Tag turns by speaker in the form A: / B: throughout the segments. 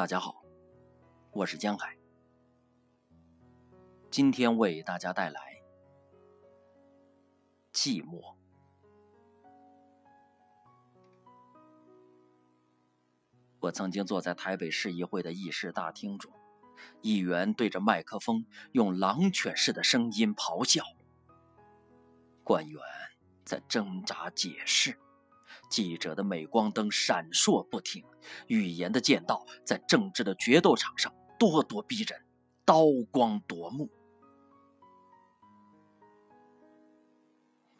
A: 大家好，我是江海，今天为大家带来寂寞。我曾经坐在台北市议会的议事大厅中，议员对着麦克风用狼犬似的声音咆哮，官员在挣扎解释。记者的镁光灯闪烁不停，语言的剑道在政治的决斗场上咄咄逼人，刀光夺目。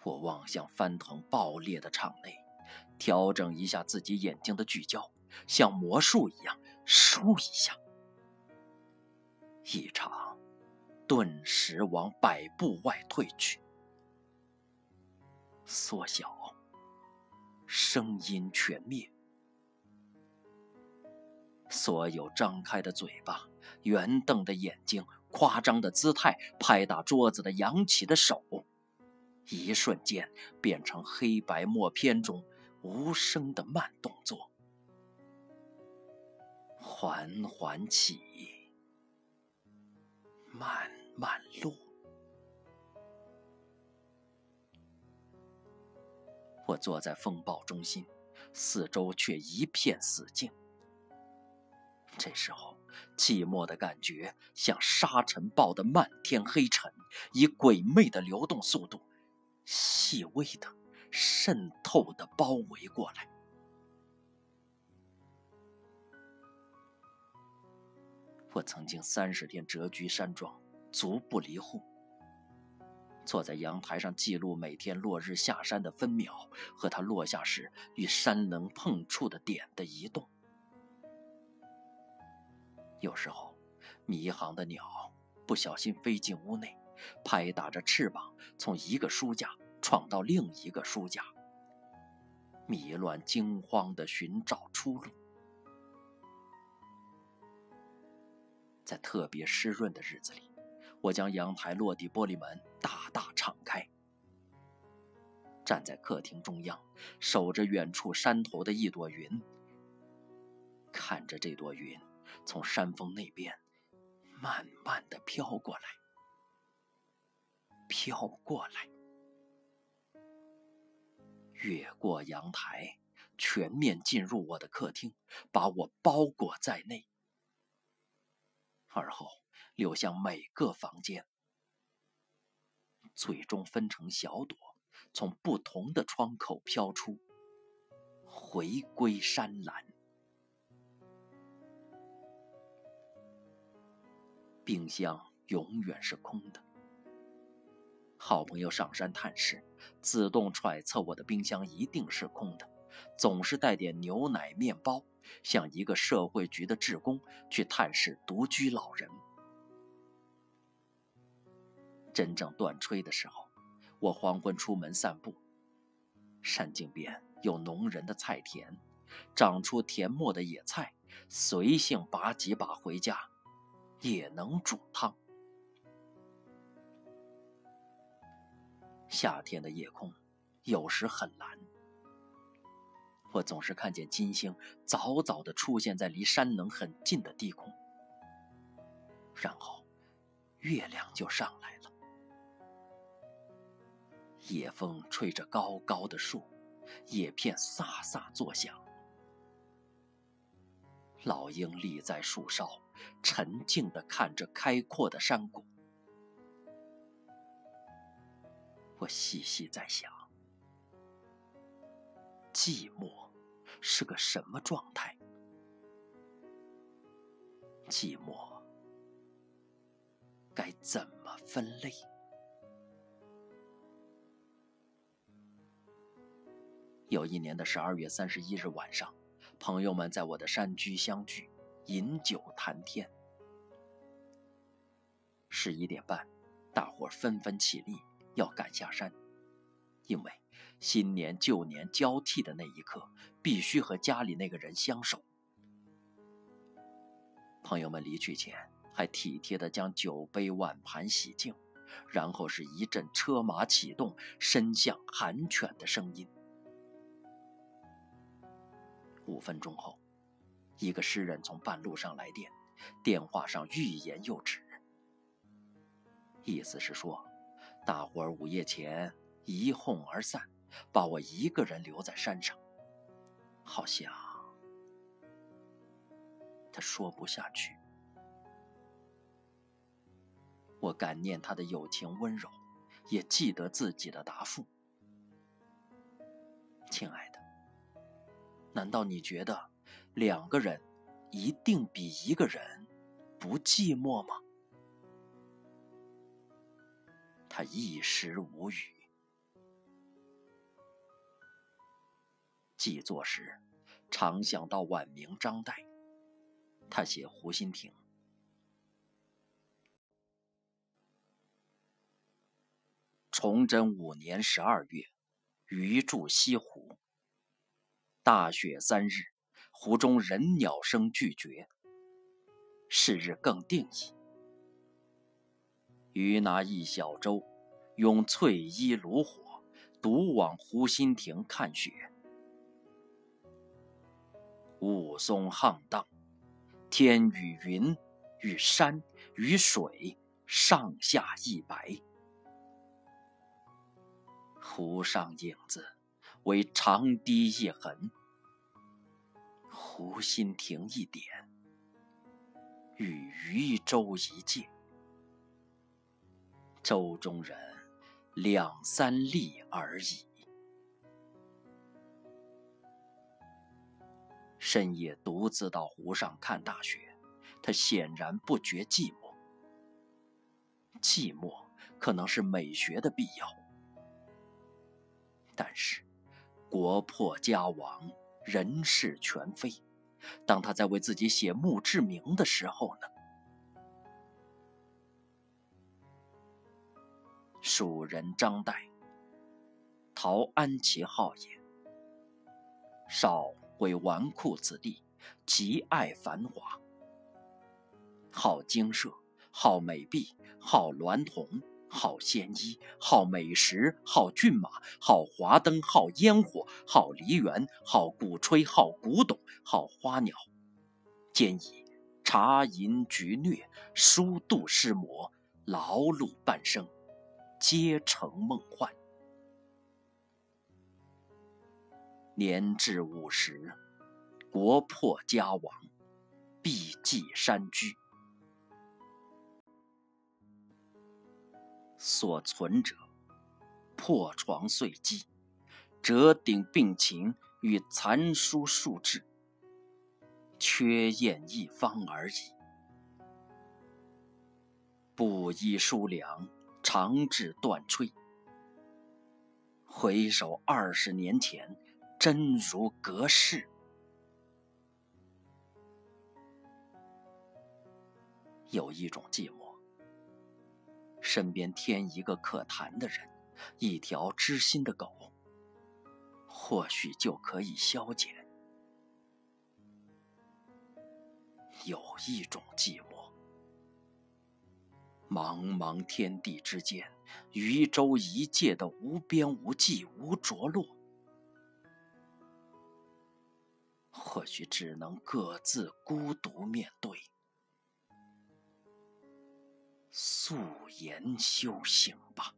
A: 我望向翻腾爆裂的场内，调整一下自己眼睛的聚焦，像魔术一样，倏一下，一场顿时往百步外退去，缩小。声音全灭，所有张开的嘴巴、圆瞪的眼睛、夸张的姿态、拍打桌子的扬起的手，一瞬间变成黑白默片中无声的慢动作，缓缓起，慢慢落。我坐在风暴中心，四周却一片死静。这时候，寂寞的感觉像沙尘暴的漫天黑尘，以鬼魅的流动速度，细微的、渗透的包围过来。我曾经三十天谪居山庄，足不离户。坐在阳台上记录每天落日下山的分秒和它落下时与山棱碰触的点的移动。有时候，迷航的鸟不小心飞进屋内，拍打着翅膀从一个书架闯到另一个书架，迷乱惊慌地寻找出路。在特别湿润的日子里。我将阳台落地玻璃门大，站在客厅中央，守着远处山头的一朵云，看着这朵云从山峰那边慢慢的飘过来，飘过来，越过阳台，全面进入我的客厅，把我包裹在内，而后。流向每个房间，最终分成小朵，从不同的窗口飘出，回归山岚。冰箱永远是空的。好朋友上山探视，自动揣测我的冰箱一定是空的，总是带点牛奶、面包，像一个社会局的职工去探视独居老人。真正断炊的时候，我黄昏出门散步。山径边有农人的菜田，长出甜沫的野菜，随性拔几把回家，也能煮汤。夏天的夜空有时很蓝，我总是看见金星早早的出现在离山棱很近的低空，然后月亮就上来了。野风吹着高高的树，叶片飒飒作响。老鹰立在树梢，沉静地看着开阔的山谷。我细细在想，寂寞是个什么状态？寂寞该怎么分类？有一年的十二月三十一日晚上，朋友们在我的山居相聚，饮酒谈天。十一点半，大伙纷纷起立，要赶下山，因为新年旧年交替的那一刻，必须和家里那个人相守。朋友们离去前，还体贴地将酒杯碗盘洗净，然后是一阵车马启动、伸向寒犬的声音。五分钟后，一个诗人从半路上来电，电话上欲言又止，意思是说，大伙儿午夜前一哄而散，把我一个人留在山上。好像他说不下去。我感念他的友情温柔，也记得自己的答复。亲爱的，难道你觉得两个人一定比一个人不寂寞吗？他一时无语。记作时，常想到晚明张岱，他写湖心亭。崇祯五年十二月，余住西湖。大雪三日，湖中人鸟声俱绝。是日更定矣。余拿一小舟，拥翠衣炉火，独往湖心亭看雪。雾凇沆荡，天与云、与山、与水上下一白。湖上影子为长堤一痕，湖心亭一点，与渔舟一芥。舟中人两三粒而已。深夜独自到湖上看大雪，他显然不觉寂寞。寂寞可能是美学的必要。但是，国破家亡，人事全非。当他在为自己写墓志铭的时候呢？蜀人张岱，陶安其好也。少为纨绔子弟，极爱繁华，好精舍，好美婢，好娈童。好仙衣，好美食，好骏马，好华灯，好烟火，好梨园，好鼓吹，好古董，好花鸟，兼以茶饮菊谑，书度诗魔，劳碌半生，皆成梦幻。年至五十，国破家亡，必寄山居。所存者，破床碎几，折顶病情与残书数志，缺砚一方而已。布衣疏凉，长指断炊。回首二十年前，真如隔世。有一种寂寞。身边添一个可谈的人，一条知心的狗，或许就可以消减。有一种寂寞，茫茫天地之间，渔舟一芥的无边无际无着落，或许只能各自孤独面对。素颜修行吧。